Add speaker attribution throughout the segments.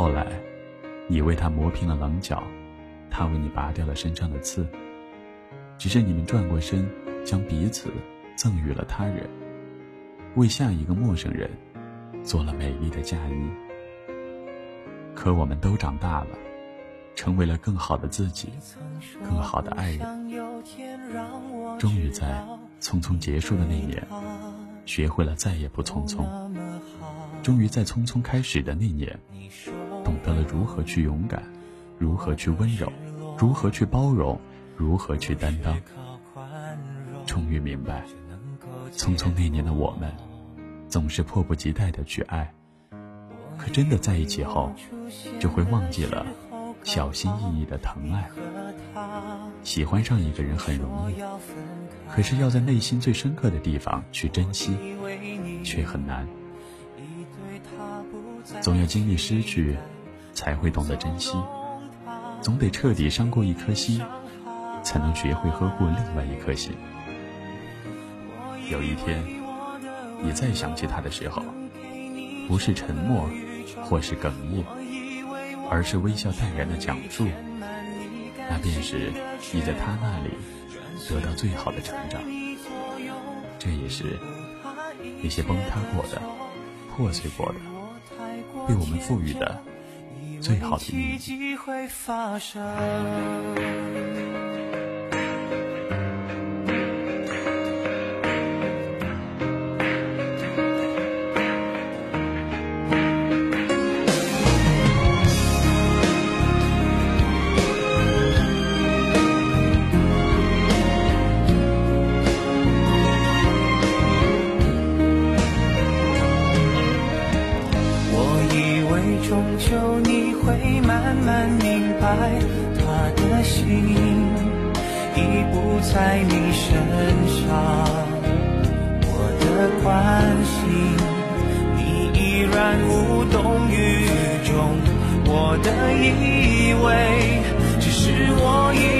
Speaker 1: 后来，你为他磨平了棱角，他为你拔掉了身上的刺。只是你们转过身，将彼此赠予了他人，为下一个陌生人做了美丽的嫁衣。可我们都长大了，成为了更好的自己，更好的爱人。终于在匆匆结束的那年，学会了再也不匆匆。终于在匆匆开始的那年，如何去勇敢，如何去温柔，如何去包容，如何去担当。终于明白，匆匆那年的我们，总是迫不及待的去爱。可真的在一起后，就会忘记了小心翼翼的疼爱。喜欢上一个人很容易，可是要在内心最深刻的地方去珍惜，却很难。总要经历失去，才会懂得珍惜；总得彻底伤过一颗心，才能学会呵护另外一颗心。有一天，你再想起他的时候，不是沉默，或是哽咽，而是微笑淡然的讲述，那便是你在他那里得到最好的成长。这也是那些崩塌过的、破碎过的。被我们赋予的最好的他的心。
Speaker 2: 已不在你身上，我的关心你依然无动于衷，我的以为只是我以为，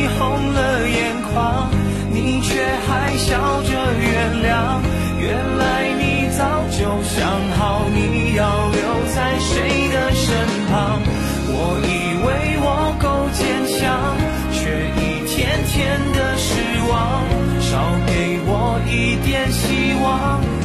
Speaker 2: 一点希望。